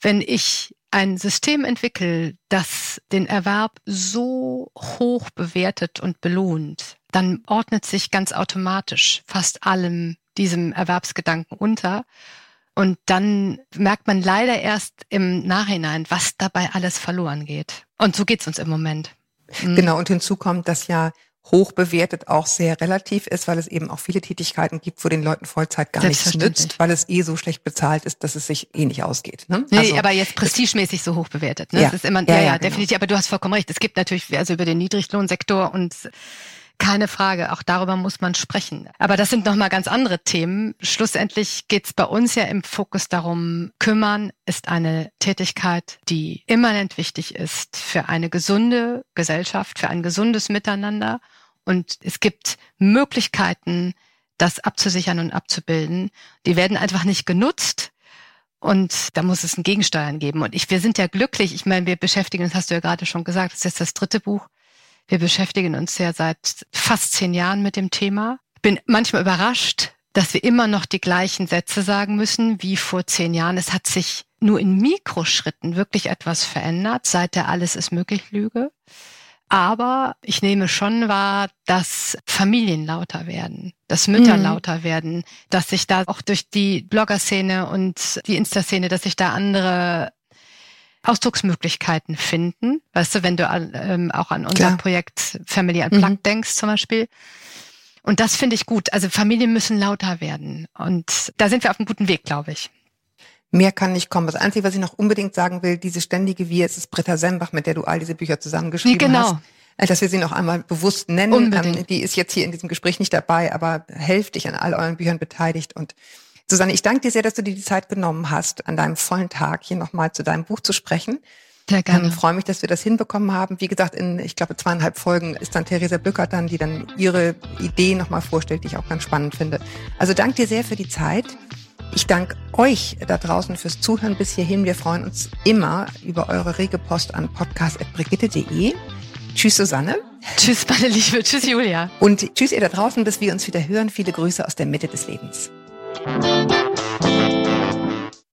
wenn ich ein System entwickle, das den Erwerb so hoch bewertet und belohnt, dann ordnet sich ganz automatisch fast allem diesem Erwerbsgedanken unter. Und dann merkt man leider erst im Nachhinein, was dabei alles verloren geht. Und so geht's uns im Moment. Mhm. Genau, und hinzu kommt, dass ja hoch bewertet auch sehr relativ ist, weil es eben auch viele Tätigkeiten gibt, wo den Leuten Vollzeit gar nichts nützt, weil es eh so schlecht bezahlt ist, dass es sich eh nicht ausgeht. Ne? Nee, also, aber jetzt prestigemäßig so hoch bewertet. Ne? Ja. Das ist immer, ja, ja, ja, genau. definitiv. Aber du hast vollkommen recht. Es gibt natürlich also über den Niedriglohnsektor und keine Frage, auch darüber muss man sprechen. Aber das sind nochmal ganz andere Themen. Schlussendlich geht es bei uns ja im Fokus darum, kümmern ist eine Tätigkeit, die immanent wichtig ist für eine gesunde Gesellschaft, für ein gesundes Miteinander. Und es gibt Möglichkeiten, das abzusichern und abzubilden. Die werden einfach nicht genutzt. Und da muss es ein Gegensteuern geben. Und ich, wir sind ja glücklich. Ich meine, wir beschäftigen, das hast du ja gerade schon gesagt, das ist jetzt das dritte Buch wir beschäftigen uns ja seit fast zehn Jahren mit dem Thema. Bin manchmal überrascht, dass wir immer noch die gleichen Sätze sagen müssen wie vor zehn Jahren. Es hat sich nur in Mikroschritten wirklich etwas verändert seit der Alles ist möglich Lüge. Aber ich nehme schon wahr, dass Familien lauter werden, dass Mütter mhm. lauter werden, dass sich da auch durch die Blogger-Szene und die Insta-Szene, dass sich da andere Ausdrucksmöglichkeiten finden. Weißt du, wenn du ähm, auch an unser Klar. Projekt Family Unplugged mhm. denkst zum Beispiel. Und das finde ich gut. Also Familien müssen lauter werden. Und da sind wir auf einem guten Weg, glaube ich. Mehr kann nicht kommen. Das Einzige, was ich noch unbedingt sagen will, diese ständige Wir, es ist Britta Sembach, mit der du all diese Bücher zusammengeschrieben genau. hast. Äh, dass wir sie noch einmal bewusst nennen. Unbedingt. Ähm, die ist jetzt hier in diesem Gespräch nicht dabei, aber hälftig an all euren Büchern beteiligt. Und Susanne, ich danke dir sehr, dass du dir die Zeit genommen hast, an deinem vollen Tag hier nochmal zu deinem Buch zu sprechen. Sehr gerne. Ich ähm, freue mich, dass wir das hinbekommen haben. Wie gesagt, in, ich glaube, zweieinhalb Folgen ist dann Theresa Bückert dann, die dann ihre Idee nochmal vorstellt, die ich auch ganz spannend finde. Also danke dir sehr für die Zeit. Ich danke euch da draußen fürs Zuhören bis hierhin. Wir freuen uns immer über eure rege Post an podcast.brigitte.de. Tschüss, Susanne. Tschüss, meine Liebe. Tschüss, Julia. Und tschüss, ihr da draußen, bis wir uns wieder hören. Viele Grüße aus der Mitte des Lebens. Thank you.